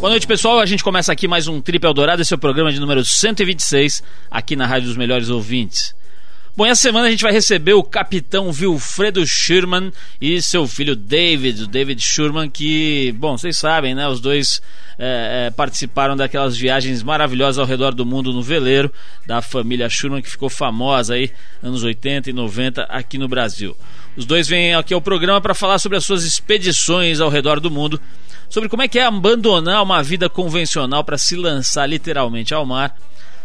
Boa noite, pessoal. A gente começa aqui mais um Trip Eldorado. Esse é o programa de número 126, aqui na Rádio dos Melhores Ouvintes. Bom, essa semana a gente vai receber o capitão Wilfredo Schurman e seu filho David, o David Schurman, que, bom, vocês sabem, né? Os dois é, é, participaram daquelas viagens maravilhosas ao redor do mundo no veleiro da família Schurman, que ficou famosa aí anos 80 e 90 aqui no Brasil. Os dois vêm aqui ao programa para falar sobre as suas expedições ao redor do mundo sobre como é que é abandonar uma vida convencional para se lançar literalmente ao mar,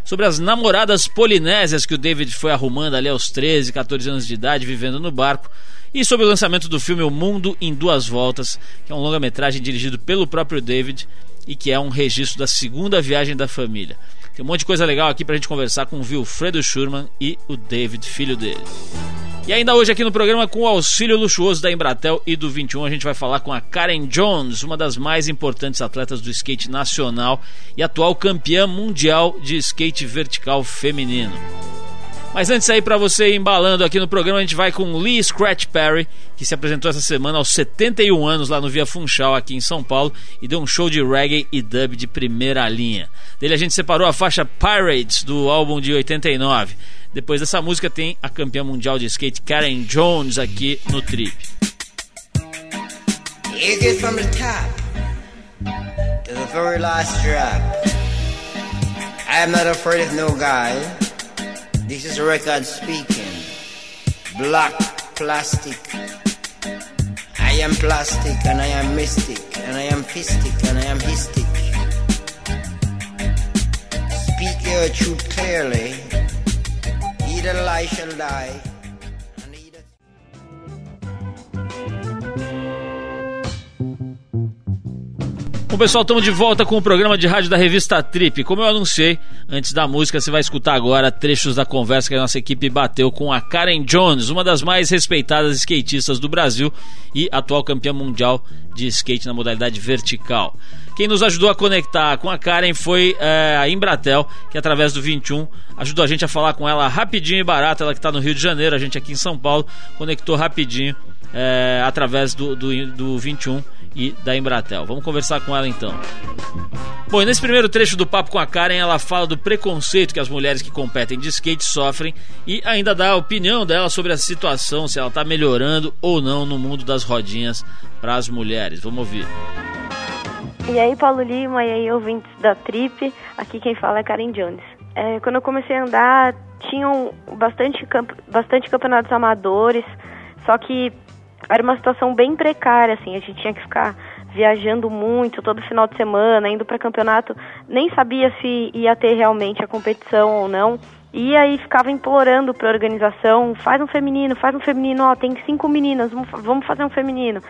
sobre as namoradas polinésias que o David foi arrumando ali aos 13, 14 anos de idade, vivendo no barco, e sobre o lançamento do filme O Mundo em Duas Voltas, que é um longa-metragem dirigido pelo próprio David e que é um registro da segunda viagem da família. Tem um monte de coisa legal aqui pra gente conversar com o Wilfredo Schurman e o David, filho dele. E ainda hoje aqui no programa, com o auxílio luxuoso da Embratel e do 21, a gente vai falar com a Karen Jones, uma das mais importantes atletas do skate nacional e atual campeã mundial de skate vertical feminino. Mas antes aí para você embalando aqui no programa, a gente vai com Lee Scratch Perry, que se apresentou essa semana aos 71 anos lá no Via Funchal aqui em São Paulo e deu um show de reggae e dub de primeira linha. Dele a gente separou a faixa Pirates do álbum de 89. Depois dessa música tem a campeã mundial de skate Karen Jones aqui no Trip. it from the top to the very last drop. I am not afraid of no guy. This is record speaking. Black plastic. I am plastic and I am mystic and I am fistic and I am histic. Speak your truth clearly Either lie shall die. Bom, pessoal, estamos de volta com o programa de rádio da revista Trip. Como eu anunciei, antes da música, você vai escutar agora trechos da conversa que a nossa equipe bateu com a Karen Jones, uma das mais respeitadas skatistas do Brasil e atual campeã mundial de skate na modalidade vertical. Quem nos ajudou a conectar com a Karen foi é, a Embratel, que através do 21 ajudou a gente a falar com ela rapidinho e barato. Ela que está no Rio de Janeiro, a gente aqui em São Paulo, conectou rapidinho é, através do, do, do 21 e da Embratel. Vamos conversar com ela então. Bom, nesse primeiro trecho do papo com a Karen, ela fala do preconceito que as mulheres que competem de skate sofrem e ainda dá a opinião dela sobre a situação, se ela está melhorando ou não no mundo das rodinhas para as mulheres. Vamos ouvir. E aí, Paulo Lima, e aí, ouvintes da Trip, aqui quem fala é Karen Jones. É, quando eu comecei a andar, tinham bastante, camp bastante campeonatos amadores, só que era uma situação bem precária, assim, a gente tinha que ficar viajando muito todo final de semana, indo para campeonato, nem sabia se ia ter realmente a competição ou não. E aí ficava implorando para a organização, faz um feminino, faz um feminino, ó, tem cinco meninas, vamos fazer um feminino.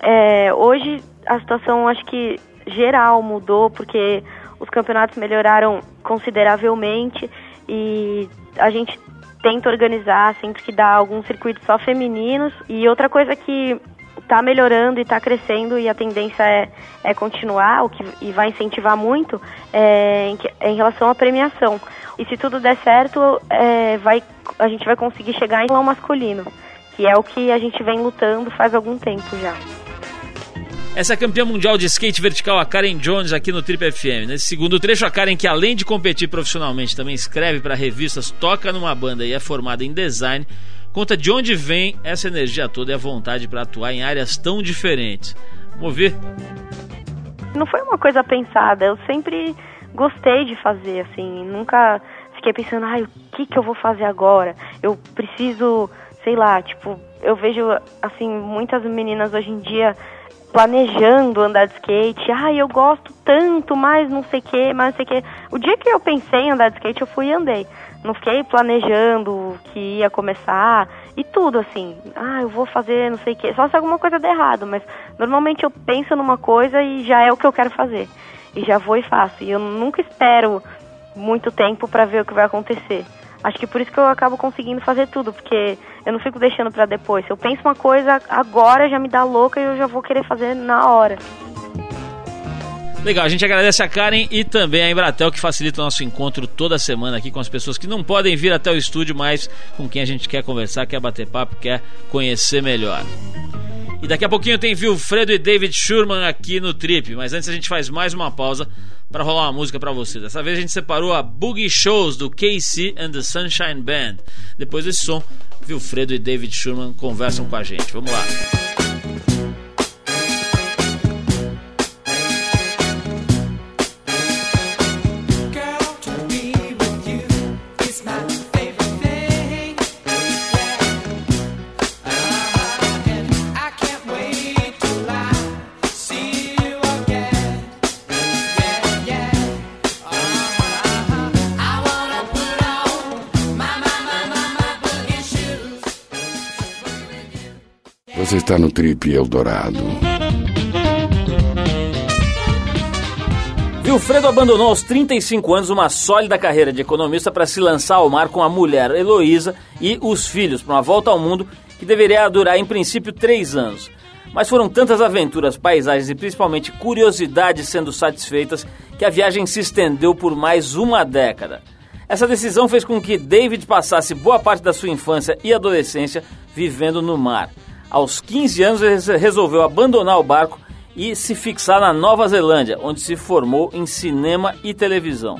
É, hoje a situação acho que geral mudou, porque os campeonatos melhoraram consideravelmente e a gente tenta organizar sempre que dá alguns circuitos só femininos. E outra coisa que está melhorando e está crescendo e a tendência é, é continuar, o que e vai incentivar muito é, em, em relação à premiação. E se tudo der certo, é, vai, a gente vai conseguir chegar em um masculino, que é o que a gente vem lutando faz algum tempo já. Essa é a campeã mundial de skate vertical, a Karen Jones, aqui no Trip FM. Nesse segundo trecho, a Karen, que além de competir profissionalmente, também escreve para revistas, toca numa banda e é formada em design, conta de onde vem essa energia toda e a vontade para atuar em áreas tão diferentes. Vamos ouvir? Não foi uma coisa pensada, eu sempre gostei de fazer, assim, nunca fiquei pensando, ai, o que, que eu vou fazer agora? Eu preciso, sei lá, tipo, eu vejo, assim, muitas meninas hoje em dia planejando andar de skate. Ai, eu gosto tanto, mas não sei o que, mas não sei o que. O dia que eu pensei em andar de skate, eu fui e andei. Não fiquei planejando que ia começar e tudo assim. Ah, eu vou fazer não sei o que. Só se alguma coisa der errado, mas normalmente eu penso numa coisa e já é o que eu quero fazer. E já vou e faço. E eu nunca espero muito tempo para ver o que vai acontecer. Acho que por isso que eu acabo conseguindo fazer tudo, porque eu não fico deixando para depois. Se eu penso uma coisa agora, já me dá louca e eu já vou querer fazer na hora. Legal, a gente agradece a Karen e também a Embratel que facilita o nosso encontro toda semana aqui com as pessoas que não podem vir até o estúdio, mas com quem a gente quer conversar, quer bater papo, quer conhecer melhor. E daqui a pouquinho tem Wilfredo e David Schurman aqui no Trip. Mas antes a gente faz mais uma pausa para rolar uma música para você. Dessa vez a gente separou a Boogie Shows do KC and the Sunshine Band. Depois desse som, Wilfredo e David Schurman conversam com a gente. Vamos lá. Você está no Trip Eldorado. Wilfredo abandonou aos 35 anos uma sólida carreira de economista para se lançar ao mar com a mulher Heloísa e os filhos para uma volta ao mundo que deveria durar em princípio três anos. Mas foram tantas aventuras, paisagens e principalmente curiosidades sendo satisfeitas que a viagem se estendeu por mais uma década. Essa decisão fez com que David passasse boa parte da sua infância e adolescência vivendo no mar. Aos 15 anos, resolveu abandonar o barco e se fixar na Nova Zelândia, onde se formou em cinema e televisão.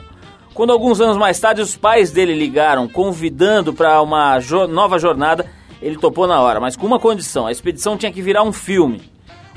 Quando alguns anos mais tarde os pais dele ligaram convidando para uma jo nova jornada, ele topou na hora, mas com uma condição: a expedição tinha que virar um filme.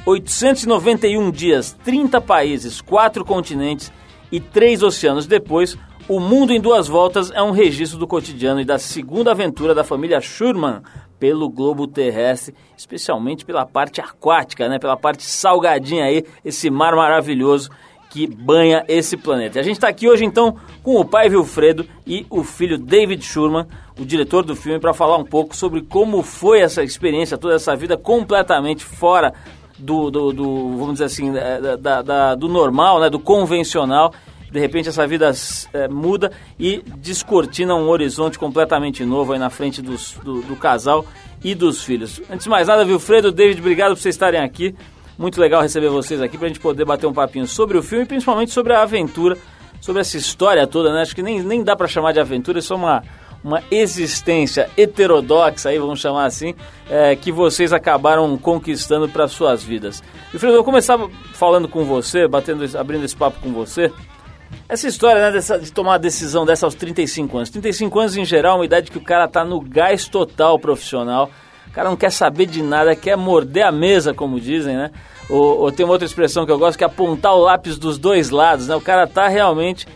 891 dias, 30 países, 4 continentes e 3 oceanos depois, O Mundo em Duas Voltas é um registro do cotidiano e da segunda aventura da família Schurman, pelo globo terrestre, especialmente pela parte aquática, né? pela parte salgadinha aí, esse mar maravilhoso que banha esse planeta. E a gente está aqui hoje então com o pai Wilfredo e o filho David Schurman, o diretor do filme, para falar um pouco sobre como foi essa experiência, toda essa vida completamente fora do, do, do vamos dizer assim, da, da, da, do normal, né? do convencional de repente essa vida é, muda e descortina um horizonte completamente novo aí na frente dos, do, do, casal e dos filhos. Antes de mais nada, Wilfredo, David, obrigado por vocês estarem aqui. Muito legal receber vocês aqui para a gente poder bater um papinho sobre o filme e principalmente sobre a aventura, sobre essa história toda, né? Acho que nem, nem dá para chamar de aventura, é uma, uma existência heterodoxa, aí vamos chamar assim, é, que vocês acabaram conquistando para suas vidas. Wilfredo, eu vou começar falando com você, batendo, abrindo esse papo com você. Essa história né, dessa, de tomar uma decisão dessa aos 35 anos. 35 anos, em geral, é uma idade que o cara tá no gás total profissional. O cara não quer saber de nada, quer morder a mesa, como dizem, né? Ou, ou tem uma outra expressão que eu gosto, que é apontar o lápis dos dois lados, né? O cara tá realmente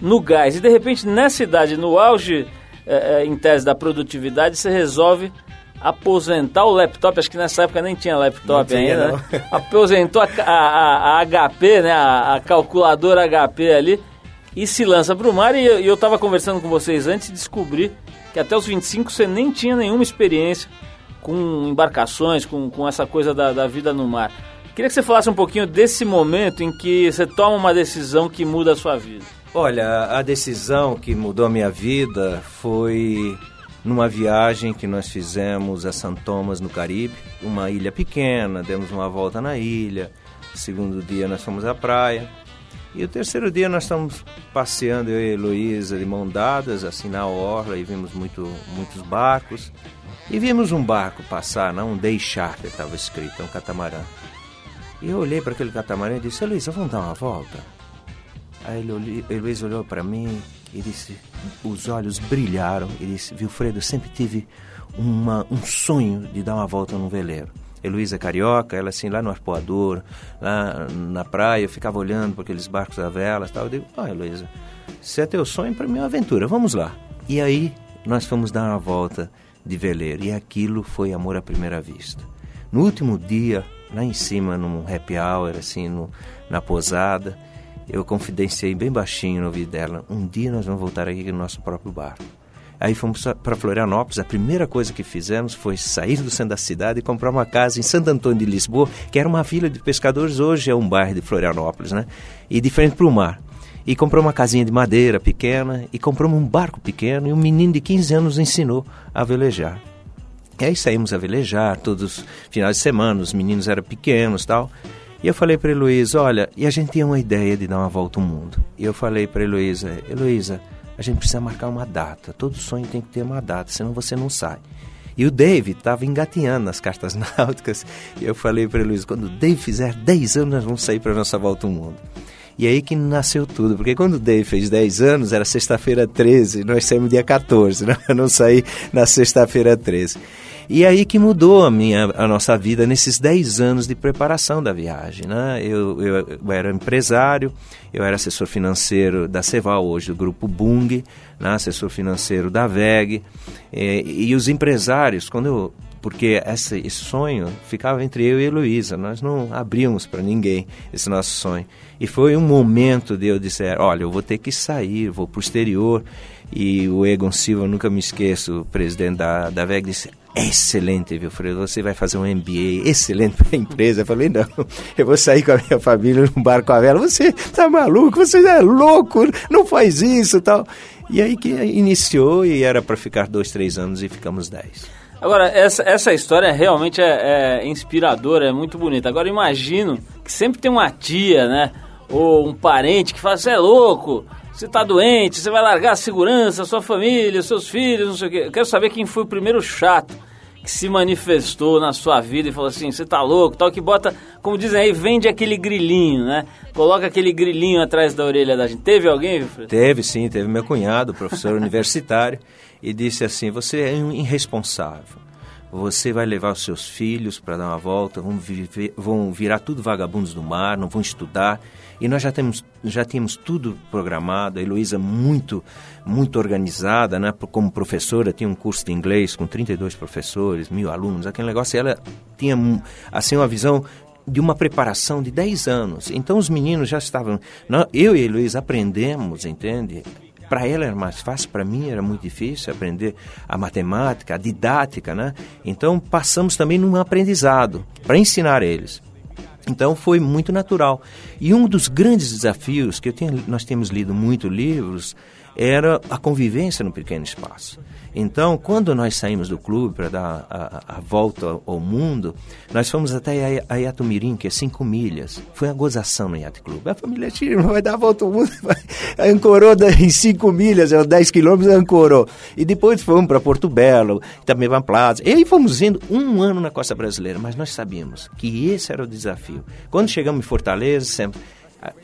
no gás. E, de repente, nessa idade, no auge, é, é, em tese da produtividade, você resolve aposentar o laptop, acho que nessa época nem tinha laptop ainda, né? Aposentou a, a, a, HP, né? A, a, calculadora HP ali e se lança para o mar. E, eu estava conversando com vocês antes e descobri que até os 25 você nem tinha nenhuma experiência com embarcações, com, com essa coisa da, da vida no mar. Queria que você falasse um pouquinho desse momento em que você toma uma decisão que muda a sua vida. Olha, a decisão que mudou a minha vida foi numa viagem que nós fizemos a São Thomas, no Caribe, uma ilha pequena, demos uma volta na ilha. Segundo dia nós fomos à praia. E o terceiro dia nós estamos passeando, eu e Heloísa, de mão dadas, assim na orla, e vimos muito, muitos barcos. E vimos um barco passar, não um day charter, estava escrito, um catamarã. E eu olhei para aquele catamarã e disse, Heloísa, vamos dar uma volta? Aí Heloísa olhou para mim e disse, os olhos brilharam e disse, Wilfredo, eu sempre tive uma, um sonho de dar uma volta num veleiro. Heloísa carioca, ela assim, lá no arpoador, lá na praia, eu ficava olhando para aqueles barcos a velas e tal. Eu digo, ah, Heloísa, se é teu sonho, para mim é uma aventura, vamos lá. E aí nós fomos dar uma volta de veleiro e aquilo foi amor à primeira vista. No último dia, lá em cima, num happy hour, assim, no, na posada, eu confidenciei bem baixinho no ouvido dela: um dia nós vamos voltar aqui no nosso próprio barco. Aí fomos para Florianópolis. A primeira coisa que fizemos foi sair do centro da cidade e comprar uma casa em Santo Antônio de Lisboa, que era uma vila de pescadores, hoje é um bairro de Florianópolis, né? E diferente para o mar. E comprou uma casinha de madeira pequena e compramos um barco pequeno e um menino de 15 anos ensinou a velejar. E aí saímos a velejar todos os finais de semana, os meninos eram pequenos tal. E eu falei para Heloísa, olha, e a gente tinha uma ideia de dar uma volta ao mundo. E eu falei para Heloísa, Heloísa, a gente precisa marcar uma data. Todo sonho tem que ter uma data, senão você não sai. E o Dave estava engatinhando nas cartas náuticas. E eu falei para ele, Luiz, quando o Dave fizer 10 anos, nós vamos sair para nossa volta ao mundo. E aí que nasceu tudo, porque quando o Dave fez 10 anos, era sexta-feira 13, nós saímos dia 14, né? eu não saí na sexta-feira 13. E aí que mudou a, minha, a nossa vida nesses 10 anos de preparação da viagem. Né? Eu, eu, eu era empresário, eu era assessor financeiro da Ceval, hoje do Grupo Bung, né? assessor financeiro da VEG. E, e os empresários, quando eu porque esse, esse, sonho ficava entre eu e a Heloísa. Nós não abrimos para ninguém esse nosso sonho. E foi um momento de eu dizer: olha, eu vou ter que sair, vou para o exterior. E o Egon Silva, nunca me esqueço, o presidente da, da VEG, disse: excelente, Wilfredo, você vai fazer um MBA excelente para a empresa. Eu falei: não, eu vou sair com a minha família num barco a vela. Você está maluco, você é louco, não faz isso tal. E aí que iniciou e era para ficar dois, três anos e ficamos dez. Agora, essa, essa história realmente é, é inspiradora, é muito bonita. Agora, imagino que sempre tem uma tia, né? Ou um parente que fala, você é louco, você tá doente, você vai largar a segurança, sua família, seus filhos, não sei o quê. Eu quero saber quem foi o primeiro chato que se manifestou na sua vida e falou assim, você tá louco, tal, que bota, como dizem aí, vende aquele grilinho, né? Coloca aquele grilinho atrás da orelha da gente. Teve alguém? Teve sim, teve meu cunhado, professor universitário e disse assim: Você é irresponsável. Você vai levar os seus filhos para dar uma volta, vão, viver, vão virar tudo vagabundos do mar, não vão estudar. E nós já temos, já tínhamos tudo programado. A Heloísa muito, muito organizada, né? Como professora, tinha um curso de inglês com 32 professores, mil alunos, aquele negócio. Ela tinha, assim, uma visão de uma preparação de 10 anos. Então os meninos já estavam. Eu e a Heloísa aprendemos, entende? Para ela era mais fácil, para mim era muito difícil aprender a matemática, a didática, né? Então passamos também num aprendizado para ensinar eles. Então foi muito natural. E um dos grandes desafios que tenho, nós temos lido muito livros era a convivência no pequeno espaço. Então, quando nós saímos do clube para dar a, a, volta ao mundo, nós fomos até a Iatumirim, que é 5 milhas. Foi uma gozação no Yacht Clube. A família Tira vai dar a volta ao mundo, vai, ancorou em 5 milhas, 10 é quilômetros, ancorou. E depois fomos para Porto Belo, também para Plaza. E aí fomos indo um ano na costa brasileira, mas nós sabíamos que esse era o desafio. Quando chegamos em Fortaleza, sempre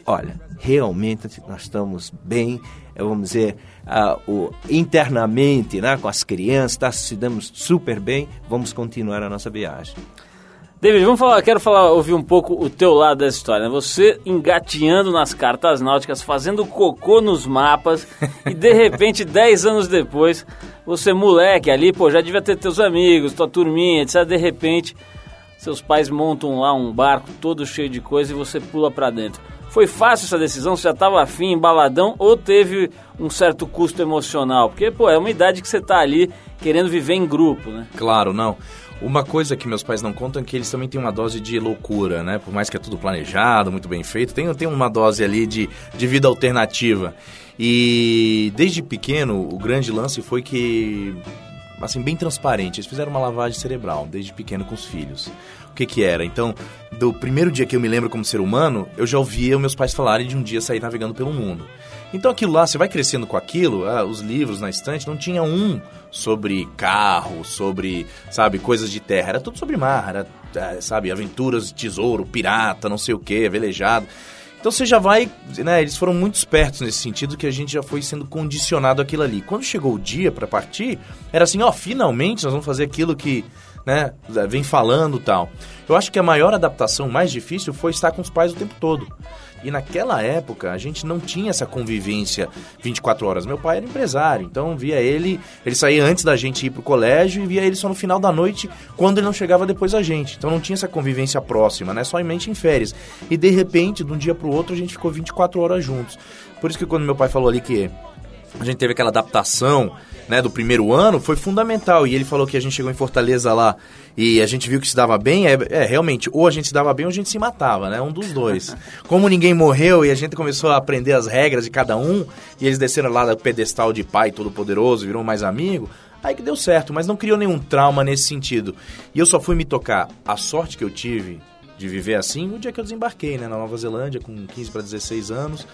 olha, realmente nós estamos bem, vamos dizer, uh, o, internamente, né, com as crianças, tá, se damos super bem, vamos continuar a nossa viagem. David, vamos falar, quero falar, ouvir um pouco o teu lado dessa história. Né? Você engatinhando nas cartas náuticas, fazendo cocô nos mapas e de repente, 10 anos depois, você moleque ali, pô, já devia ter teus amigos, tua turminha, etc. De repente, seus pais montam lá um barco todo cheio de coisa e você pula para dentro. Foi fácil essa decisão? Você já estava afim, embaladão, ou teve um certo custo emocional? Porque, pô, é uma idade que você está ali querendo viver em grupo, né? Claro, não. Uma coisa que meus pais não contam é que eles também têm uma dose de loucura, né? Por mais que é tudo planejado, muito bem feito, tem, tem uma dose ali de, de vida alternativa. E desde pequeno, o grande lance foi que, assim, bem transparente, eles fizeram uma lavagem cerebral desde pequeno com os filhos que que era. Então, do primeiro dia que eu me lembro como ser humano, eu já ouvia meus pais falarem de um dia sair navegando pelo mundo. Então aquilo lá, você vai crescendo com aquilo, ah, os livros na estante, não tinha um sobre carro, sobre, sabe, coisas de terra. Era tudo sobre mar, era, é, sabe, aventuras tesouro, pirata, não sei o que, velejado. Então você já vai, né, eles foram muito espertos nesse sentido que a gente já foi sendo condicionado aquilo ali. Quando chegou o dia para partir, era assim, ó, finalmente nós vamos fazer aquilo que né, vem falando tal. Eu acho que a maior adaptação mais difícil foi estar com os pais o tempo todo. E naquela época a gente não tinha essa convivência 24 horas. Meu pai era empresário, então via ele, ele saía antes da gente ir pro colégio e via ele só no final da noite, quando ele não chegava depois da gente. Então não tinha essa convivência próxima, né? Só em mente em férias. E de repente, de um dia pro outro, a gente ficou 24 horas juntos. Por isso que quando meu pai falou ali que a gente teve aquela adaptação né, do primeiro ano foi fundamental. E ele falou que a gente chegou em Fortaleza lá e a gente viu que se dava bem. É, é, realmente, ou a gente se dava bem ou a gente se matava, né? Um dos dois. Como ninguém morreu e a gente começou a aprender as regras de cada um, e eles desceram lá do pedestal de pai todo-poderoso, viram mais amigo. Aí que deu certo, mas não criou nenhum trauma nesse sentido. E eu só fui me tocar a sorte que eu tive de viver assim no dia que eu desembarquei, né, na Nova Zelândia, com 15 para 16 anos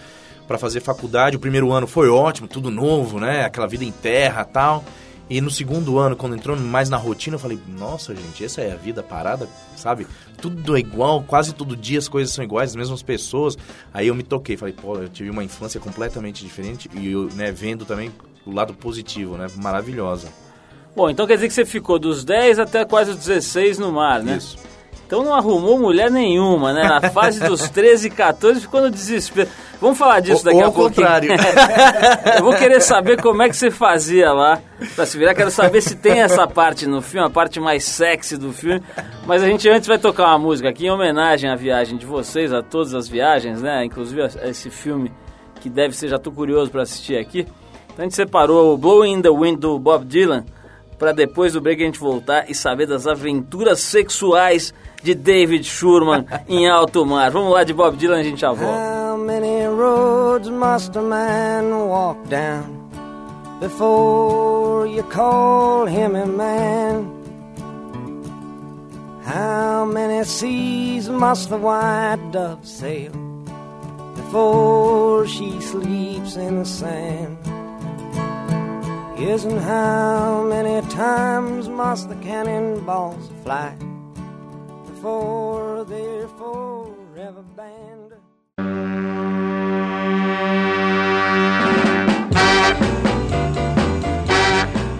para fazer faculdade. O primeiro ano foi ótimo, tudo novo, né? Aquela vida em terra tal. E no segundo ano, quando entrou mais na rotina, eu falei, nossa, gente, essa é a vida parada, sabe? Tudo é igual, quase todo dia as coisas são iguais, as mesmas pessoas. Aí eu me toquei, falei, pô, eu tive uma infância completamente diferente e eu, né, vendo também o lado positivo, né? Maravilhosa. Bom, então quer dizer que você ficou dos 10 até quase os 16 no mar, né? Isso. Então não arrumou mulher nenhuma, né? Na fase dos 13 e 14 ficou no desespero. Vamos falar disso Ou- daqui ou a ao pouco. contrário. Eu vou querer saber como é que você fazia lá pra se virar. Quero saber se tem essa parte no filme, a parte mais sexy do filme. Mas a gente antes vai tocar uma música aqui em homenagem à viagem de vocês, a todas as viagens, né? Inclusive a- esse filme que deve ser, já tô curioso pra assistir aqui. Então a gente separou o Blowing in the Wind do Bob Dylan pra depois do break a gente voltar e saber das aventuras sexuais de David Schurman em alto mar. Vamos lá de Bob Dylan, a gente já volta. How many roads must a man walk down before you call him a man? How many seas must the white dove sail before she sleeps in the sand? And how many times must the cannonballs fly forever?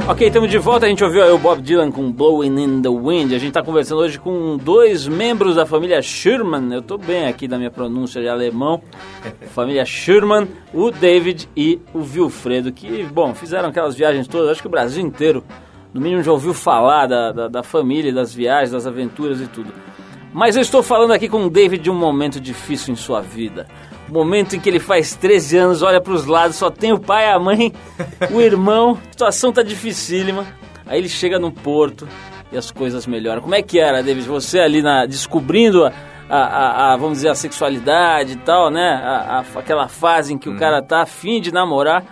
Ok, estamos de volta. A gente ouviu o Bob Dylan com Blowing in the Wind. A gente está conversando hoje com dois membros da família Schurman. Eu estou bem aqui da minha pronúncia de alemão. família Schurman, o David e o Wilfredo, que, bom, fizeram aquelas viagens todas. Acho que o Brasil inteiro, no mínimo, já ouviu falar da, da, da família, das viagens, das aventuras e tudo. Mas eu estou falando aqui com o David de um momento difícil em sua vida. Momento em que ele faz 13 anos, olha para os lados, só tem o pai, a mãe, o irmão, a situação tá dificílima. Aí ele chega no porto e as coisas melhoram. Como é que era, David? Você ali na, descobrindo a, a- a- vamos dizer, a sexualidade e tal, né? A- a- aquela fase em que o cara tá afim de namorar.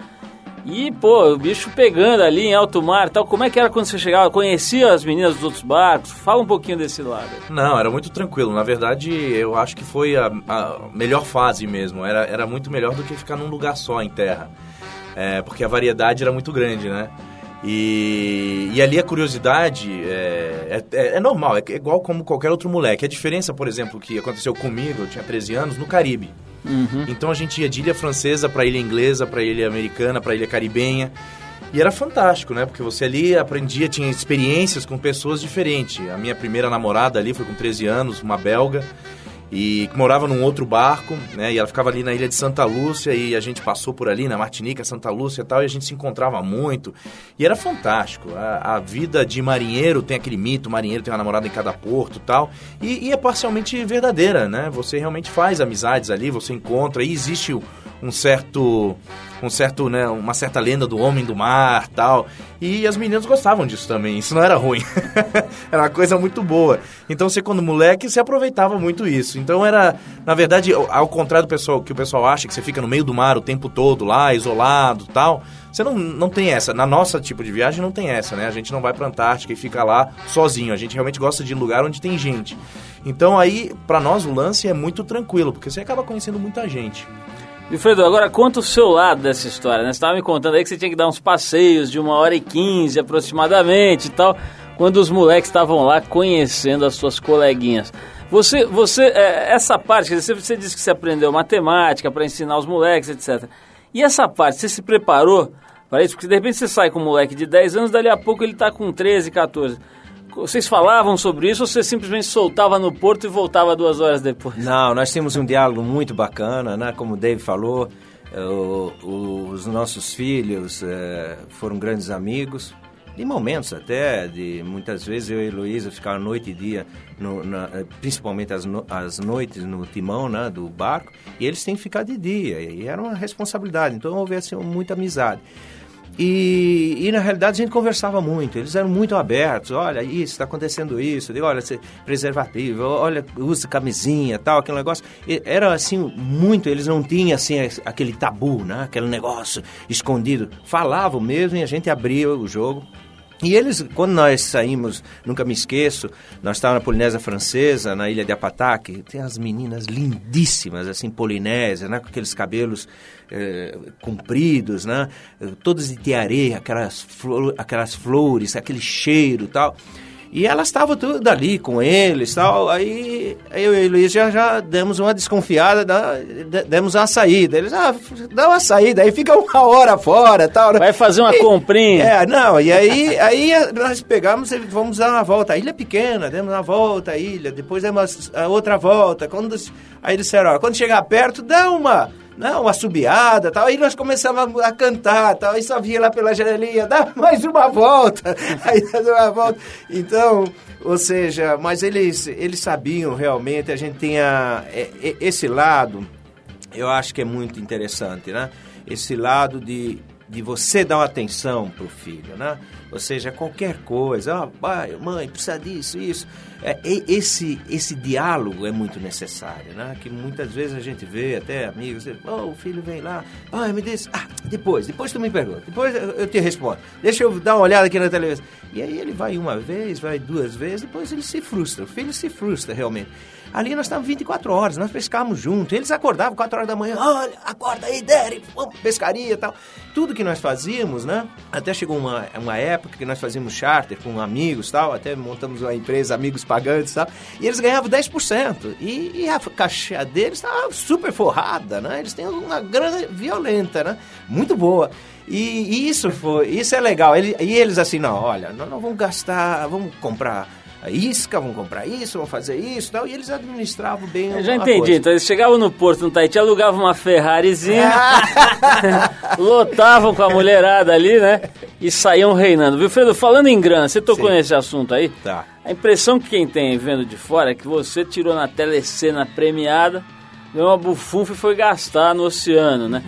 E, pô, o bicho pegando ali em alto mar tal. Como é que era quando você chegava? Conhecia as meninas dos outros barcos? Fala um pouquinho desse lado. Não, era muito tranquilo. Na verdade, eu acho que foi a, a melhor fase mesmo. Era, era muito melhor do que ficar num lugar só em terra. É, porque a variedade era muito grande, né? E, e ali a curiosidade é, é, é normal, é igual como qualquer outro moleque. A diferença, por exemplo, que aconteceu comigo, eu tinha 13 anos, no Caribe. Então a gente ia de ilha francesa para ilha inglesa, para ilha americana, para ilha caribenha. E era fantástico, né? Porque você ali aprendia, tinha experiências com pessoas diferentes. A minha primeira namorada ali foi com 13 anos, uma belga, e que morava num outro barco, né? E ela ficava ali na ilha de Santa Lúcia e a gente passou por ali, na Martinica, Santa Lúcia e tal, e a gente se encontrava muito. E era fantástico. A, a vida de marinheiro tem aquele mito, marinheiro tem uma namorada em cada porto e tal. E, é parcialmente verdadeira, né? Você realmente faz amizades ali, você encontra, e existe um certo um certo, né, uma certa lenda do homem do mar, tal. E as meninas gostavam disso também. Isso não era ruim. era uma coisa muito boa. Então você quando moleque, você aproveitava muito isso. Então era, na verdade, ao- contrário do pessoal que o pessoal acha que você fica no meio do mar o tempo todo lá, isolado, tal. Você não, não tem essa. Na nossa tipo de viagem não tem essa, né? A gente não vai pra Antártica e fica lá sozinho. A gente realmente gosta de lugar onde tem gente. Então aí, pra nós o lance é muito tranquilo, porque você acaba conhecendo muita gente. Wilfredo, agora conta o seu lado dessa história, né? Você estava me contando aí que você tinha que dar uns passeios de uma hora e quinze aproximadamente e tal, quando os moleques estavam lá conhecendo as suas coleguinhas. Você, você, é, essa parte, você disse que você aprendeu matemática para ensinar os moleques, etc. E essa parte, você se preparou para isso? Porque de repente você sai com um moleque de 10 anos, dali a pouco ele está com 13, 14. Vocês falavam sobre isso ou você simplesmente soltava no porto e voltava duas horas depois? Não, nós temos um diálogo muito bacana, né? Como o Dave falou, eh, o- os nossos filhos eh, foram grandes amigos. De momentos até, de muitas vezes eu e Heloísa ficar noite e dia, no- na- eh, principalmente as, no- as noites no timão né, do barco, e eles têm que ficar de dia, e era uma responsabilidade, então houve assim, muita amizade. E, e, na realidade a gente conversava muito, eles eram muito abertos, olha isso, está acontecendo isso, olha, você- preservativo, olha, usa camisinha, tal, aquele negócio. E era assim, muito, eles não tinham assim aquele tabu, né? aquele negócio escondido. Falavam mesmo e a gente abria o jogo E eles, quando nós saímos, nunca me esqueço, nós estávamos na Polinésia Francesa, na ilha de Apataque, tem as meninas lindíssimas, assim, polinésias, né, com aqueles cabelos eh, compridos, né, todas de tiareia, aquelas, flor, aquelas flores, aquele cheiro tal. E elas estavam tudo ali com eles tal. Aí eu e o Luiz já, já demos uma desconfiada, da, demos uma saída. Eles, ah, dá uma saída, aí fica uma hora fora tal. Né? Vai fazer uma e, comprinha. É, não, e aí, aí nós pegamos e vamos dar uma volta. A ilha é pequena, demos uma volta a ilha, depois demos a outra volta. Quando, aí disseram, ó, quando chegar perto, dá uma não, uma subiada tal. Aí nós começamos a, cantar tal. Aí só via lá pela janelinha, dá mais uma volta. Aí dá uma volta. Então, ou seja, mas eles, eles sabiam realmente, a gente tinha esse lado, eu acho que é muito interessante, né? Esse lado de, de você dar uma atenção para o filho, né? Ou seja, qualquer coisa, oh, pai, mãe, precisa disso, isso é, esse, esse diálogo é muito necessário, né? Que muitas vezes a gente vê até amigos, oh, o filho vem lá, ah, me diz, ah, depois, depois tu me pergunta, depois eu te respondo, deixa eu dar uma olhada aqui na televisão. E aí ele vai uma vez, vai duas vezes, depois ele se frustra, o filho se frustra realmente. Ali nós estávamos 24 horas, nós pescávamos juntos. Eles acordavam 4 horas da manhã, olha, acorda aí, Derek, vamos pescaria e tal. Tudo que nós fazíamos, né? Até chegou uma, uma época que nós fazíamos charter com amigos tal, até montamos uma empresa, amigos pagantes tal, e eles ganhavam 10%. E, e a caixa deles estava super forrada, né? Eles têm uma grana violenta, né? Muito boa. E, e isso foi, isso é legal. Ele, e eles assim, não, olha, nós não vamos gastar, vamos comprar isca, vão comprar isso, vão fazer isso tal, e eles administravam bem Eu já entendi, coisa. então eles chegavam no porto, no Tahiti, alugavam uma Ferrarizinha, lotavam com a mulherada ali, né, e saíam reinando. Viu, Fredo, falando em grana, você tocou Sim. nesse assunto aí? Tá. A impressão que quem tem vendo de fora é que você tirou na telecena premiada, deu uma bufunfa e foi gastar no oceano, né?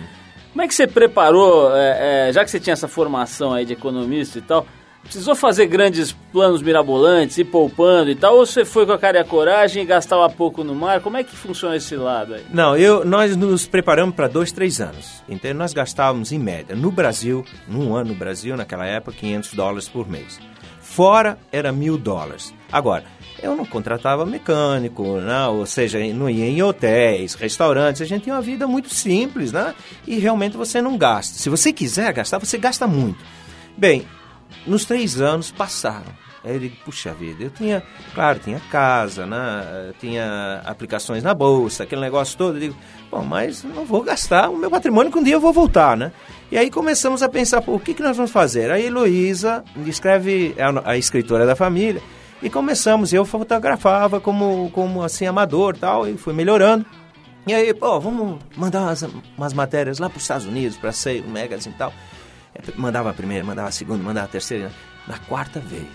Como é que você preparou, é, é, já que você tinha essa formação aí de economista e tal, Precisou fazer grandes planos mirabolantes, ir poupando e tal, ou você foi com a cara e a coragem e gastava pouco no mar? Como é que funciona esse lado aí? Não, eu, nós nos preparamos para dois, três anos. Então nós gastávamos em média, no Brasil, num ano no Brasil, naquela época, 500 dólares por mês. Fora era mil dólares. Agora, eu não contratava mecânico, não, ou seja, não ia em hotéis, restaurantes, a gente tinha uma vida muito simples, né? E realmente você não gasta. Se você quiser gastar, você gasta muito. Bem, nos três anos passaram. Aí eu digo, puxa vida, eu tinha, claro, tinha casa, né? tinha aplicações na bolsa, aquele negócio todo. Eu digo, bom, mas não vou gastar o meu patrimônio que um dia eu vou voltar, né? E aí começamos a pensar, pô, o que, que nós vamos fazer? Aí Heloísa escreve, é a, escritora da família, e começamos, eu fotografava como, como assim, amador tal, e fui melhorando. E aí, pô, vamos mandar umas, umas matérias lá para os Estados Unidos, para ser um magazine e tal. Mandava a primeira, mandava a segunda, mandava a terceira. Na quarta veio,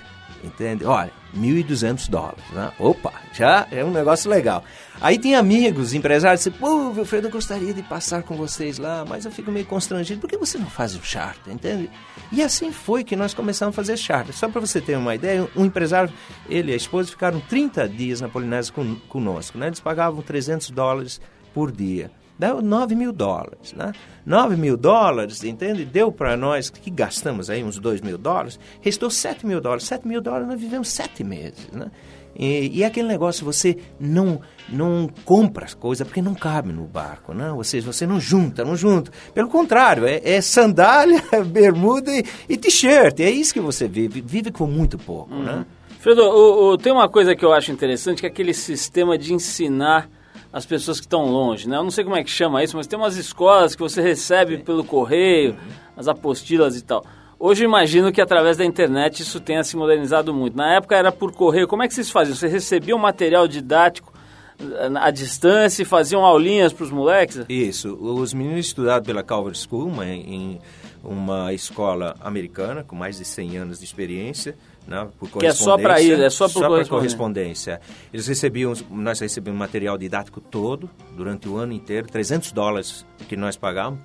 entende? Olha, 1.200 dólares, né? Opa, já é um negócio legal. Aí tem amigos, empresários, dizem, pô, Wilfredo, eu gostaria de passar com vocês lá, mas eu fico meio constrangido. Por que você não faz o charter, entende? E assim foi que nós começamos a fazer charter. Só para você ter uma ideia, um empresário, ele e a esposa ficaram 30 dias na Polinésia conosco, né? Eles pagavam 300 dólares por dia deu 9 mil dólares. Né? 9 mil dólares, entende? Deu para nós, que gastamos aí uns 2 mil dólares, restou 7 mil dólares. 7 mil dólares nós vivemos 7 meses. Né? E, e é aquele negócio, você não não compra as coisas porque não cabe no barco, não. Ou seja, você não junta, não junta. Pelo contrário, é, é sandália, bermuda e, e t-shirt. É isso que você vive. Vive com muito pouco, né? Uhum. Fredo, o, o, tem uma coisa que eu acho interessante, que é aquele sistema de ensinar as pessoas que estão longe, né? Eu não sei como é que chama isso, mas tem umas escolas que você recebe Sim. pelo correio, uhum. as apostilas e tal. Hoje eu imagino que através da internet isso tenha se modernizado muito. Na época era por correio. Como é que vocês faziam? Você recebia um material didático eh, à distância e faziam aulinhas para os moleques? Isso. Os meninos estudaram pela Calvary School, uma, em uma escola americana com mais de 100 anos de experiência né, por que é só para ir, é só por só correspondência. correspondência. Eles recebiam, nós recebemos material didático todo, durante o ano inteiro, 300 dólares que nós pagávamos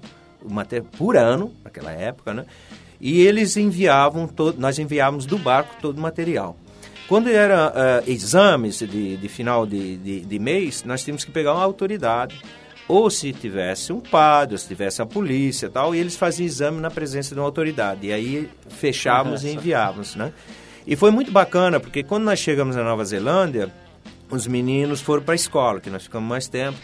por ano, naquela época, né? E eles enviavam, todo, nós enviávamos do barco todo o material. Quando era uh, exames de, de final de, de, de, mês, nós tínhamos que pegar uma autoridade ou se tivesse um padre, ou se tivesse a polícia tal, e eles faziam exame na presença de uma autoridade. E aí fechávamos e enviávamos, né? E foi muito bacana, porque quando nós chegamos na Nova Zelândia, os meninos foram para a escola, que nós ficamos mais tempo,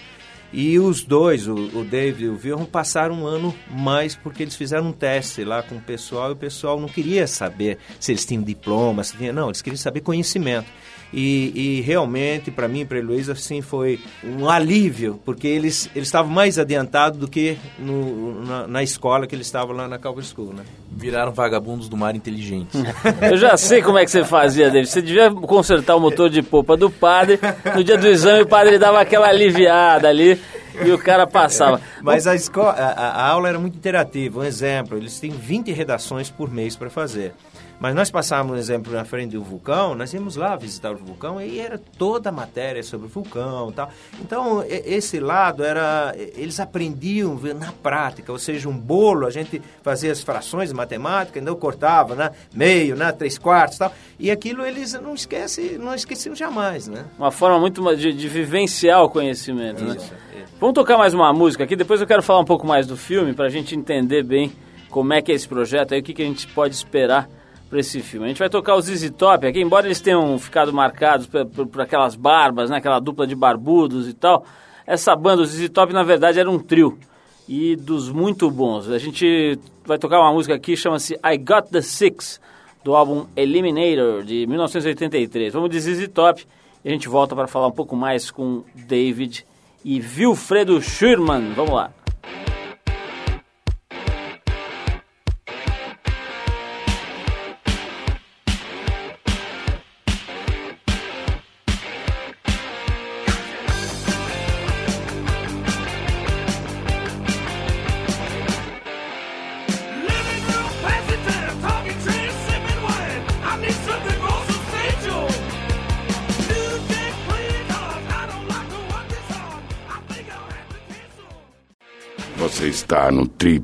e os dois, o, o David e o Wilhelm, passaram um ano mais porque eles fizeram um teste lá com o pessoal e o pessoal não queria saber se eles tinham diploma, se tinha, não, eles queriam saber conhecimento. E, e realmente, para mim e para a Heloísa, assim, foi um alívio, porque eles, eles estavam mais adiantados do que no, na, na, escola que eles estavam lá na Calvary School, né? Viraram vagabundos do mar inteligentes. Eu já sei como é que você fazia, David. Você devia consertar o motor de popa do padre. No dia do exame, o padre dava aquela aliviada ali e o cara passava. Mas a, escola, a, a, aula era muito interativa. Um exemplo, eles têm 20 redações por mês para fazer. Mas nós passávamos, um exemplo, na frente do vulcão, nós íamos lá visitar o vulcão e era toda a matéria sobre o vulcão tal. Então, esse lado era... Eles aprendiam na prática, ou seja, um bolo, a gente fazia as frações de matemática, então cortava, né? Meio, né? Três quartos tal. E aquilo eles não esquecem, não esqueciam jamais, né? Uma forma muito de, de vivenciar o conhecimento, né? isso, né? Isso. Vamos tocar mais uma música aqui, depois eu quero falar um pouco mais do filme, para a gente entender bem como é que é esse projeto, aí o que, que a gente pode esperar para esse filme. A gente vai tocar os ZZ Top aqui, embora eles tenham ficado marcados por, por, por, aquelas barbas, né, aquela dupla de barbudos e tal. Essa banda, os ZZ Top, na verdade, era um trio e dos muito bons. A gente vai tocar uma música aqui, chama-se I Got the Six, do álbum Eliminator, de 1983. Vamos de ZZ Top e a gente volta para falar um pouco mais com David e Wilfredo Schurman. Vamos lá.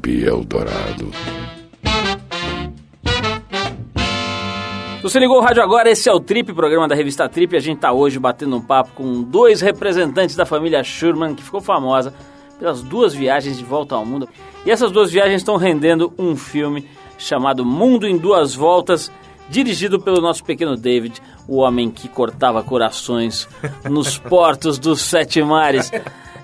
Trip Eldorado. Você ligou o rádio agora, esse é o Trip, programa da revista Trip. A gente está hoje batendo um papo com dois representantes da família Schurman, que ficou famosa pelas duas viagens de volta ao mundo. E essas duas viagens estão rendendo um filme chamado Mundo em Duas Voltas, dirigido pelo nosso pequeno David, o homem que cortava corações nos portos dos sete mares.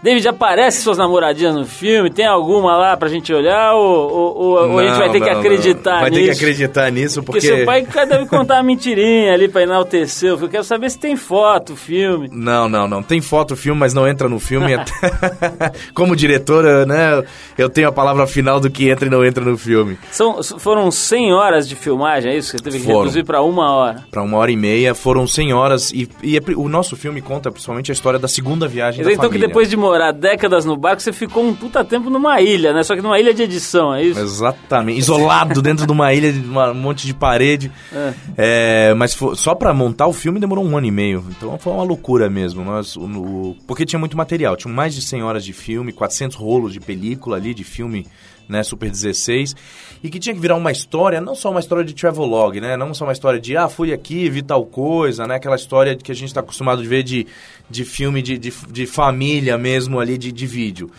David, aparece suas namoradinhas no filme? Tem alguma lá pra gente olhar? Ou, ou, ou não, a gente vai ter não, que acreditar não. vai nisso? Vai ter que acreditar nisso, porque... Porque seu pai deve contar uma mentirinha ali pra enaltecer. Eu quero saber se tem foto, filme. Não, não, não. Tem foto, filme, mas não entra no filme. Como diretora, né, eu tenho a palavra final do que entra e não entra no filme. São, foram 100 horas de filmagem, é isso? Você teve que foram. reduzir pra uma hora. Pra uma hora e meia. Foram 100 horas. E, e é, o nosso filme conta principalmente a história da segunda viagem mas da então família. que depois de morar décadas no barco, você ficou um puta tempo numa ilha, né? Só que numa ilha de edição, é isso? Exatamente. Isolado dentro de uma ilha, de um monte de parede. É. É, mas foi, só para montar o filme demorou um ano e meio. Então foi uma loucura mesmo. Nós, o, o, porque tinha muito material. Tinha mais de 100 horas de filme, 400 rolos de película ali, de filme né, Super 16, e que tinha que virar uma história, não só uma história de travelogue, né, não só uma história de, ah, fui aqui, vi tal coisa, né, aquela história que a gente está acostumado de ver de, de filme de, de, de família mesmo ali, de, de vídeo.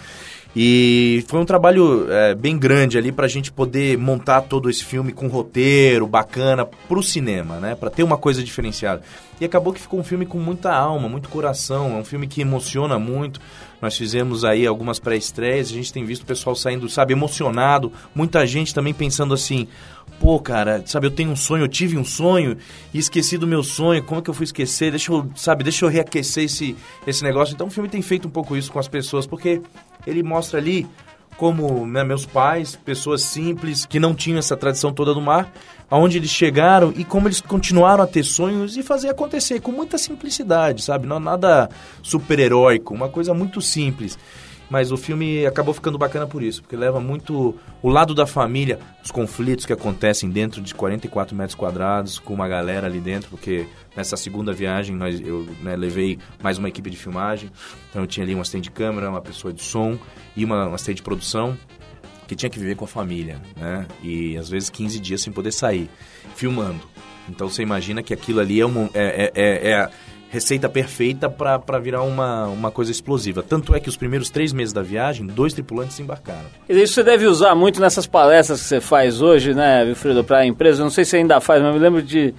E foi um trabalho é, bem grande ali para a gente poder montar todo esse filme com roteiro bacana para o cinema, né? Para ter uma coisa diferenciada. E acabou que ficou um filme com muita alma, muito coração. É um filme que emociona muito. Nós fizemos aí algumas pré-estreias, a gente tem visto o pessoal saindo, sabe, emocionado. Muita gente também pensando assim: pô, cara, sabe, eu tenho um sonho, eu tive um sonho e esqueci do meu sonho, como é que eu fui esquecer? Deixa eu, sabe, deixa eu reaquecer esse, esse negócio. Então o filme tem feito um pouco isso com as pessoas, porque ele mostra ali como né, meus pais, pessoas simples, que não tinham essa tradição toda do mar, aonde eles chegaram e como eles continuaram a ter sonhos e fazer acontecer com muita simplicidade, sabe? Não nada super-heróico, uma coisa muito simples. Mas o filme acabou ficando bacana por isso, porque leva muito o lado da família, os conflitos que acontecem dentro de 44 metros quadrados, com uma galera ali dentro, porque nessa segunda viagem nós, eu né, levei mais uma equipe de filmagem, então eu tinha ali um assistente de câmera, uma pessoa de som e uma, um assistente de produção que tinha que viver com a família, né? E às vezes 15 dias sem poder sair, filmando. Então você imagina que aquilo ali é, um, é, é, é, é receita perfeita para virar uma, uma coisa explosiva. Tanto é que os primeiros três meses da viagem, dois tripulantes embarcaram. Isso você deve usar muito nessas palestras que você faz hoje, né, Wilfredo, para a empresa. Eu não sei se ainda faz, mas eu me lembro de,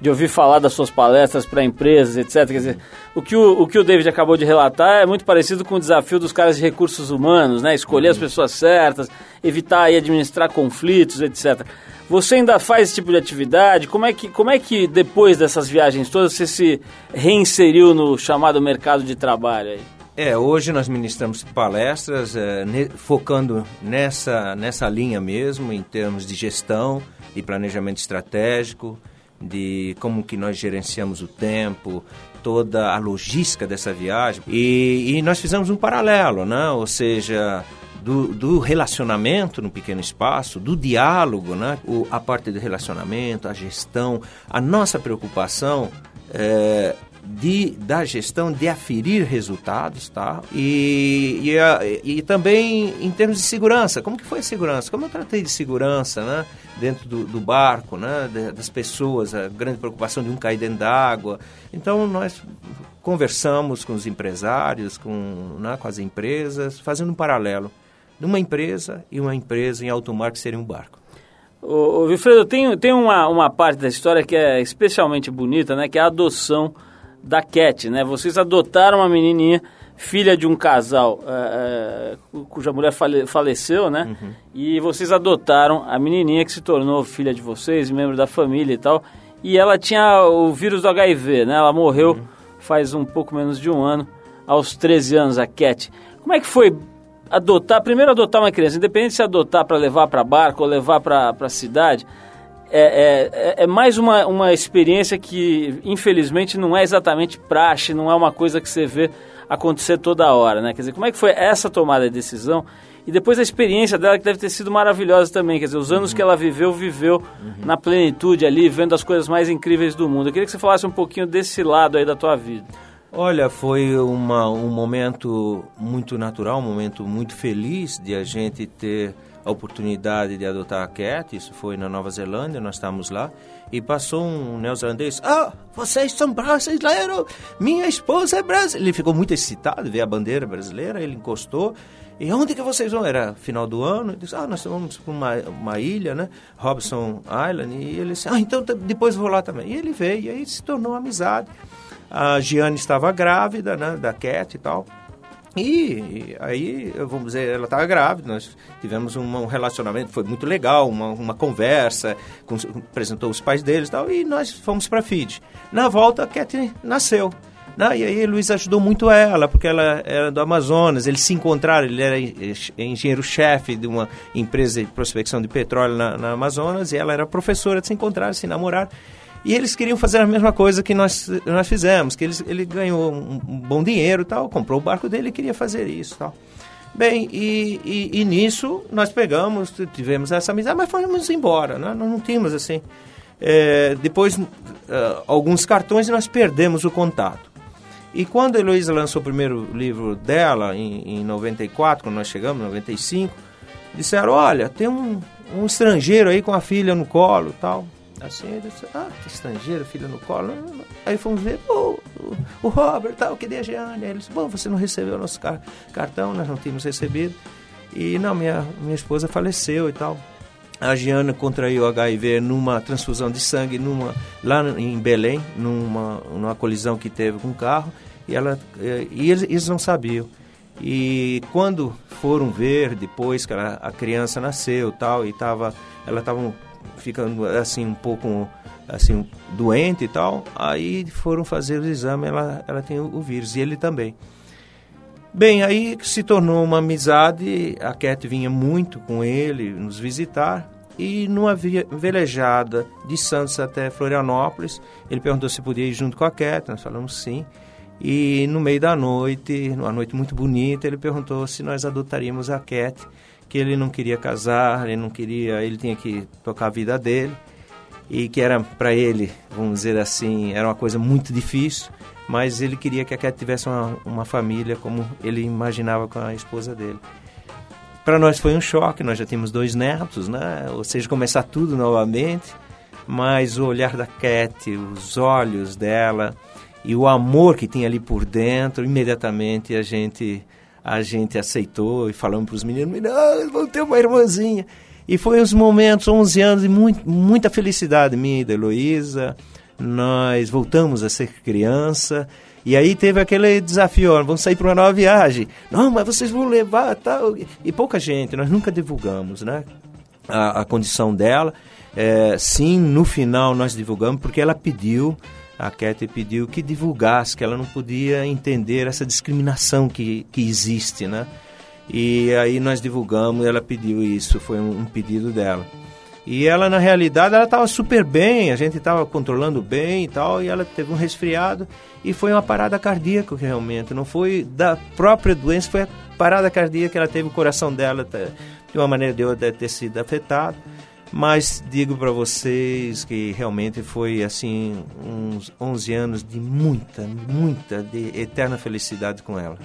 de ouvir falar das suas palestras para empresas, etc. Quer dizer, o que o, o que o David acabou de relatar é muito parecido com o desafio dos caras de recursos humanos, né? Escolher uhum. as pessoas certas, evitar e administrar conflitos, etc. Você ainda faz esse tipo de atividade? Como é que, como é que depois dessas viagens todas você se reinseriu no chamado mercado de trabalho aí? É, hoje nós ministramos palestras é, ne, focando nessa, nessa linha mesmo, em termos de gestão e planejamento estratégico, de como que nós gerenciamos o tempo, toda a logística dessa viagem. E, e nós fizemos um paralelo, né? ou seja, do, do, relacionamento no pequeno espaço, do diálogo, né? O, a parte do relacionamento, a gestão, a nossa preocupação é, de, da gestão de aferir resultados, tá? E, e, e, também em termos de segurança, como que foi a segurança? Como eu tratei de segurança, né? Dentro do, do barco, né? das pessoas, a grande preocupação de um cair dentro d'água. Então, nós conversamos com os empresários, com, né? com as empresas, fazendo um paralelo de uma empresa e uma empresa em alto mar que seria um barco. Ô, ô Wilfredo, tem, tem uma, uma parte da história que é especialmente bonita, né? Que é a adoção da Cat, né? Vocês adotaram uma menininha, filha de um casal é, é, cuja mulher fale, faleceu, né? Uhum. E vocês adotaram a menininha que se tornou filha de vocês, membro da família e tal. E ela tinha o vírus do HIV, né? Ela morreu uhum. faz um pouco menos de um ano, aos 13 anos, a Cat. Como é que foi adotar, primeiro adotar uma criança, independente se adotar para levar para barco ou levar para a cidade, é, é, é, mais uma, uma experiência que, infelizmente, não é exatamente praxe, não é uma coisa que você vê acontecer toda hora, né? Quer dizer, como é que foi essa tomada de decisão? E depois a experiência dela, que deve ter sido maravilhosa também. Quer dizer, os anos uhum. que ela viveu, viveu uhum. na plenitude ali, vendo as coisas mais incríveis do mundo. Eu queria que você falasse um pouquinho desse lado aí da tua vida. Olha, foi uma, um momento muito natural, um momento muito feliz de a gente ter a oportunidade de adotar a Cat. Isso foi na Nova Zelândia, nós estávamos lá. E passou um neozelandês. Ah, vocês são brasileiros! Minha esposa é brasileira! Ele ficou muito excitado ver a bandeira brasileira, ele encostou. E onde que vocês vão? Era final do ano. Ele disse, ah, nós vamos para uma, uma ilha, né? Robson Island. E ele disse, ah, então depois vou lá também. E ele veio, e aí se tornou amizade. A Giane estava grávida, né, da Cat e tal. E, aí, vamos dizer, ela estava grávida, nós tivemos um, relacionamento, foi muito legal, uma, uma conversa, com, apresentou os pais deles e tal, e nós fomos para Fiji. Na volta, a Cat nasceu. Né? E aí, Luiz ajudou muito ela, porque ela era do Amazonas, eles se encontraram, ele era engenheiro-chefe de uma empresa de prospecção de petróleo na, na Amazonas, e ela era professora, se encontraram, se namoraram. E eles queriam fazer a mesma coisa que nós, nós fizemos, que eles, ele ganhou um, bom dinheiro tal, comprou o barco dele e queria fazer isso tal. Bem, e, e, e, nisso nós pegamos, tivemos essa amizade, mas fomos embora, né? nós não tínhamos assim. É, depois, uh, alguns cartões e nós perdemos o contato. E quando a Heloísa lançou o primeiro livro dela, em, em 94, quando nós chegamos, em 95, disseram, olha, tem um, um estrangeiro aí com a filha no colo tal. Assim, disse, ah, que estrangeiro, filho no colo. Aí fomos ver, o, o Robert, tal, que a Jeane? Aí ele disse, bom, você não recebeu o nosso car cartão, nós não tínhamos recebido. E não, minha, minha esposa faleceu e tal. A Giana contraiu HIV numa transfusão de sangue numa, lá em Belém, numa, numa colisão que teve com um carro, e, ela, e eles, eles não sabiam. E quando foram ver depois que ela, a criança nasceu tal, e tava, ela estava ficando assim um pouco assim doente e tal. Aí foram fazer o exame, ela, ela tem o, o vírus e ele também. Bem, aí se tornou uma amizade, a Cat vinha muito com ele nos visitar e numa velejada de Santos até Florianópolis, ele perguntou se podia ir junto com a Cat, nós falamos sim. E no meio da noite, numa noite muito bonita, ele perguntou se nós adotaríamos a Cat que ele não queria casar, ele não queria, ele tinha que tocar a vida dele e que era para ele, vamos dizer assim, era uma coisa muito difícil, mas ele queria que a Cat tivesse uma, uma família como ele imaginava com a esposa dele. Para nós foi um choque, nós já tínhamos dois netos, né? Ou seja, começar tudo novamente, mas o olhar da Cat, os olhos dela e o amor que tinha ali por dentro, imediatamente a gente a gente aceitou e falamos para os meninos, meninos, vamos ter uma irmãzinha. E foi uns momentos, 11 anos de muito, muita felicidade minha e da Heloísa. Nós voltamos a ser criança. E aí teve aquele desafio, ó, vamos sair para uma nova viagem. Não, mas vocês vão levar tal. E pouca gente, nós nunca divulgamos, né? A, a condição dela. É, sim, no final nós divulgamos porque ela pediu a Katy pediu que divulgasse, que ela não podia entender essa discriminação que, que existe, né? E aí nós divulgamos, ela pediu isso, foi um, um pedido dela. E ela, na realidade, ela estava super bem, a gente estava controlando bem e tal, e ela teve um resfriado e foi uma parada cardíaca realmente, não foi da própria doença, foi a parada cardíaca que ela teve, o coração dela tá, de uma maneira de outra ter sido afetado. Mas digo para vocês que realmente foi assim uns 11 anos de muita, muita, de eterna felicidade com ela.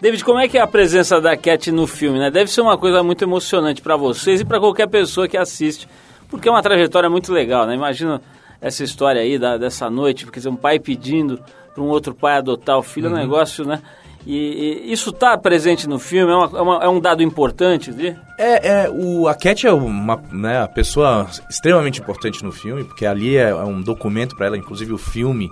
David, como é que é a presença da Cat no filme? Né? Deve ser uma coisa muito emocionante para vocês e para qualquer pessoa que assiste, porque é uma trajetória muito legal, né? Imagina essa história aí da, dessa noite, quer dizer, um pai pedindo para um outro pai adotar o filho, uhum. é um uhum. negócio, né? E, e isso está presente no filme? É, uma, é, uma, é, um dado importante? De... É, é o, a Cat é uma né, pessoa extremamente importante no filme, porque ali é, é um documento para ela, inclusive o filme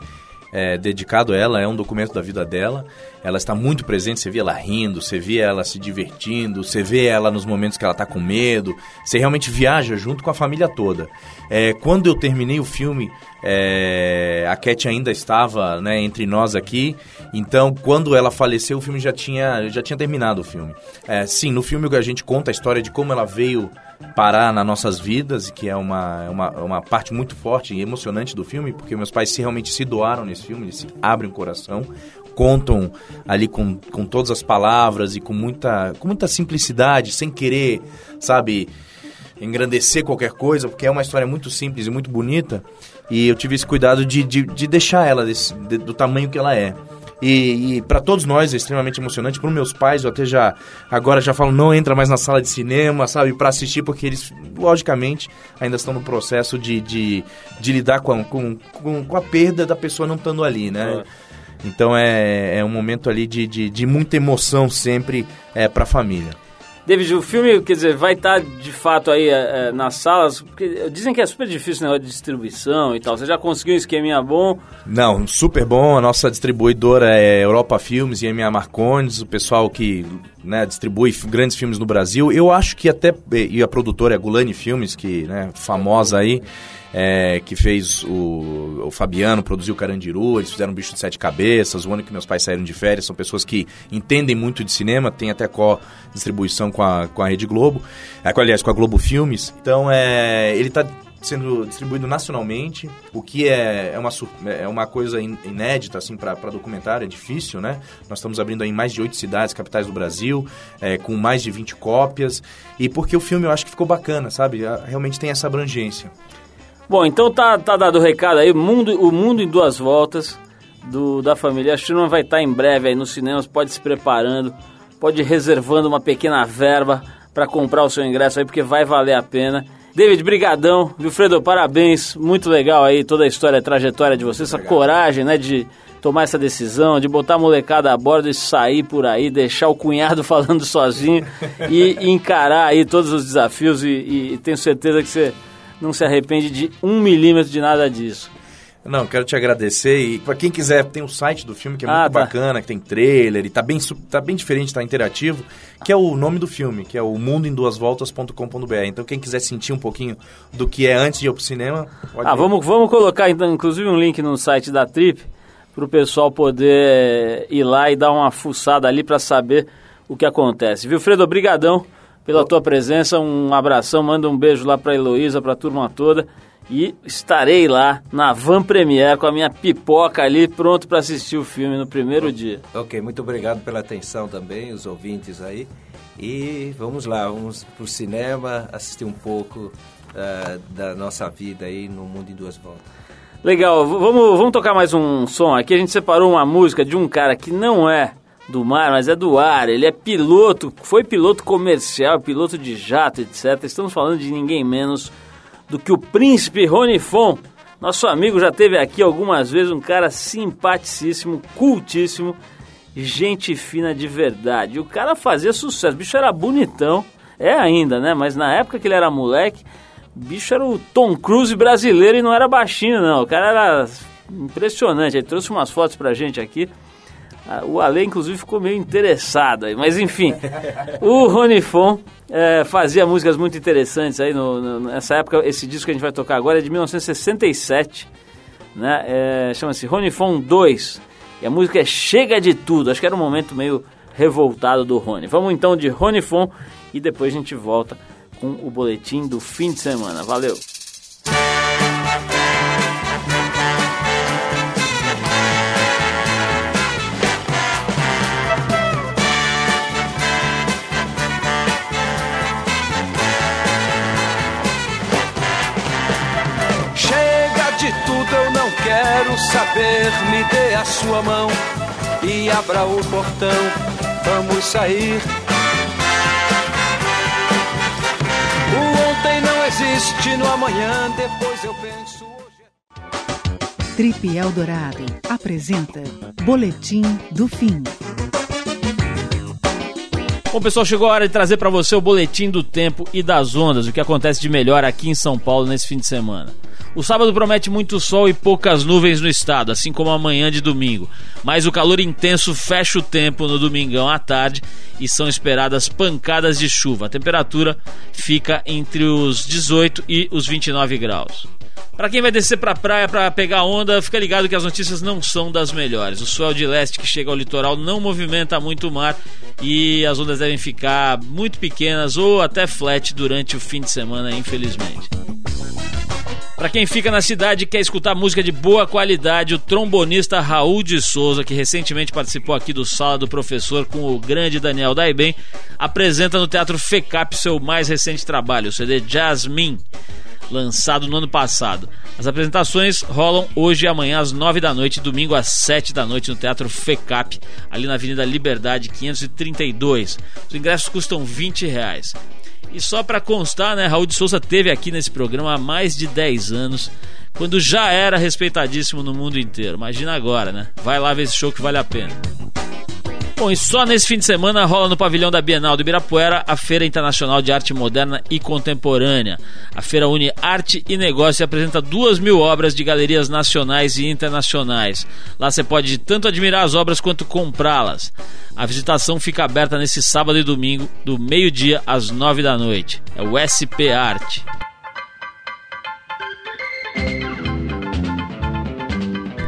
é, dedicado a ela, é um documento da vida dela. Ela está muito presente, você vê ela rindo, você vê ela se divertindo, você vê ela nos momentos que ela está com medo, você realmente viaja junto com a família toda. É, quando eu terminei o filme, é, a Cat ainda estava né, entre nós aqui, então quando ela faleceu, o filme já tinha, já tinha terminado o filme. É, sim, no filme a gente conta a história de como ela veio parar nas nossas vidas, que é uma, uma, uma parte muito forte e emocionante do filme, porque meus pais realmente se doaram nesse filme, eles abrem o coração, contam ali com, com todas as palavras e com muita, com muita simplicidade, sem querer, sabe, engrandecer qualquer coisa, porque é uma história muito simples e muito bonita, e eu tive esse cuidado de, de, de deixar ela desse, de, do tamanho que ela é. E, e para todos nós é extremamente emocionante. Para meus pais, eu até já agora já falo, não entra mais na sala de cinema, sabe, para assistir, porque eles, logicamente, ainda estão no processo de, de, de lidar com, com, com, com, a perda da pessoa não estando ali, né? Então é, é um momento ali de, de, de muita emoção sempre é, para a família. David, o filme, quer dizer, vai estar tá, de fato aí é, é, nas salas, porque dizem que é super difícil o negócio de distribuição e tal. Você já conseguiu um esqueminha bom? Não, super bom. A nossa distribuidora é Europa Filmes e EMA Marcondes, o pessoal que né, distribui grandes filmes no Brasil. Eu acho que até, e a produtora é Gulani Filmes, que né, famosa aí é, que fez o, o Fabiano, produziu o Carandiru, eles fizeram Bicho de Sete Cabeças, o ano que meus pais saíram de férias, são pessoas que entendem muito de cinema, tem até co-distribuição com a, com a Rede Globo, é, aliás, com a Globo Filmes. Então, é, ele está sendo distribuído nacionalmente, o que é, é, uma, é uma coisa inédita assim para documentário, é difícil, né? Nós estamos abrindo em mais de oito cidades, capitais do Brasil, é, com mais de 20 cópias, e porque o filme eu acho que ficou bacana, sabe? Realmente tem essa abrangência. Bom, então tá, tá dado o recado aí, mundo, o mundo em duas voltas do, da família Schumann vai estar tá em breve aí nos cinemas, pode se preparando, pode ir reservando uma pequena verba para comprar o seu ingresso aí, porque vai valer a pena. David, brigadão. Wilfredo, parabéns. Muito legal aí toda a história, a trajetória de você, essa coragem, né, de tomar essa decisão, de botar a molecada a bordo e sair por aí, deixar o cunhado falando sozinho e, e encarar aí todos os desafios e, e tenho certeza que você não se arrepende de um milímetro de nada disso. Não, quero te agradecer e para quem quiser, tem o site do filme que é ah, muito tá. bacana, que tem trailer e tá bem, tá bem diferente, tá interativo, que é o nome do filme, que é o mundoemduasvoltas.com.br. Então quem quiser sentir um pouquinho do que é antes de ir pro cinema, pode Ah, vamos, vamos colocar então, inclusive um link no site da Trip para o pessoal poder ir lá e dar uma fuçada ali para saber o que acontece. Viu, Fredo? Obrigadão pela tua presença. Um abração, manda um beijo lá para Heloísa, para a turma toda. E estarei lá na Van Premier com a minha pipoca ali, pronto para assistir o filme no primeiro dia. Ok, muito obrigado pela atenção também, os ouvintes aí. E vamos lá, vamos pro cinema, assistir um pouco uh, da nossa vida aí no mundo em duas voltas. Legal, vamos, vamos tocar mais um som aqui. A gente separou uma música de um cara que não é do mar, mas é do ar. Ele é piloto, foi piloto comercial, piloto de jato, etc. Estamos falando de ninguém menos do que o príncipe Rony Fon. Nosso amigo já teve aqui algumas vezes um cara simpaticíssimo, cultíssimo, gente fina de verdade. O cara fazia sucesso, o bicho era bonitão, é ainda, né? Mas na época que ele era moleque, o bicho era o Tom Cruise brasileiro e não era baixinho, não. O cara era impressionante. Ele trouxe umas fotos pra gente aqui. Ah, o Ale, inclusive, ficou meio interessado aí. Mas, enfim, o Ronifon é, fazia músicas muito interessantes aí no, no, nessa época. Esse disco que a gente vai tocar agora é de 1967, né? É, Chama-se Ronifon 2. E a música é Chega de Tudo. Acho que era um momento meio revoltado do Rony. Vamos então de Ronifon e depois a gente volta com o boletim do fim de semana. Valeu! Quero saber, me dê a sua mão e abra o portão, vamos sair. O ontem não existe no amanhã, depois eu penso hoje. É Trip Eldorado apresenta Boletim do Fim. Bom, pessoal, chegou a hora de trazer para você o boletim do tempo e das ondas, o que acontece de melhor aqui em São Paulo nesse fim de semana. O sábado promete muito sol e poucas nuvens no estado, assim como amanhã de domingo. Mas o calor intenso fecha o tempo no domingão à tarde e são esperadas pancadas de chuva. A temperatura fica entre os 18 e os 29 graus. Para quem vai descer para a praia para pegar onda, fica ligado que as notícias não são das melhores. O sol de leste que chega ao litoral não movimenta muito o mar e as ondas devem ficar muito pequenas ou até flat durante o fim de semana, infelizmente. Para quem fica na cidade e quer escutar música de boa qualidade, o trombonista Raul de Souza, que recentemente participou aqui do Sala do Professor com o grande Daniel Daiben, apresenta no Teatro FECAP seu mais recente trabalho, o CD Jasmine, lançado no ano passado. As apresentações rolam hoje e amanhã às 9 da noite, domingo às 7 da noite no Teatro FECAP, ali na Avenida Liberdade 532. Os ingressos custam 20 reais. E só para constar, né, Raul de Souza teve aqui nesse programa há mais de 10 anos, quando já era respeitadíssimo no mundo inteiro. Imagina agora, né? Vai lá ver esse show que vale a pena. Bom, e só nesse fim de semana rola no pavilhão da Bienal do Ibirapuera a Feira Internacional de Arte Moderna e Contemporânea. A feira une arte e negócio e apresenta duas mil obras de galerias nacionais e internacionais. Lá você pode tanto admirar as obras quanto comprá-las. A visitação fica aberta nesse sábado e domingo, do meio-dia às nove da noite. É o SP Arte.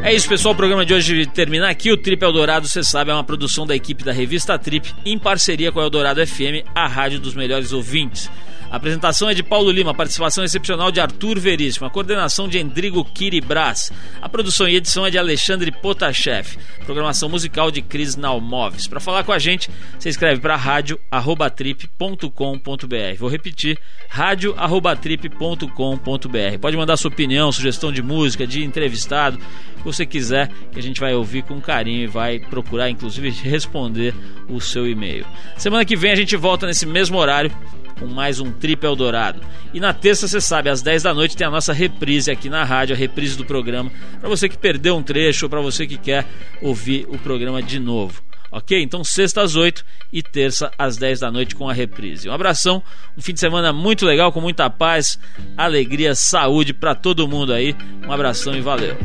É isso, pessoal. O programa de hoje termina aqui. O Trip Eldorado, você sabe, é uma produção da equipe da revista Trip, em parceria com a Eldorado FM, a rádio dos melhores ouvintes. A apresentação é de Paulo Lima, participação excepcional de Arthur Veríssimo, a coordenação de Endrigo Kiribras, a produção e edição é de Alexandre Potashev, programação musical de Cris Nalmoves. Para falar com a gente, você escreve para rádio@trip.com.br. Vou repetir, rádio@trip.com.br. Pode mandar sua opinião, sugestão de música, de entrevistado, o que você quiser, que a gente vai ouvir com carinho e vai procurar inclusive responder o seu e-mail. Semana que vem a gente volta nesse mesmo horário com mais um Trip Eldorado. E na terça, você sabe, às 10 da noite tem a nossa reprise aqui na rádio, a reprise do programa, para você que perdeu um trecho ou para você que quer ouvir o programa de novo. Ok? Então, sexta às 8 e terça às 10 da noite com a reprise. Um abração, um fim de semana muito legal, com muita paz, alegria, saúde para todo mundo aí. Um abração e valeu.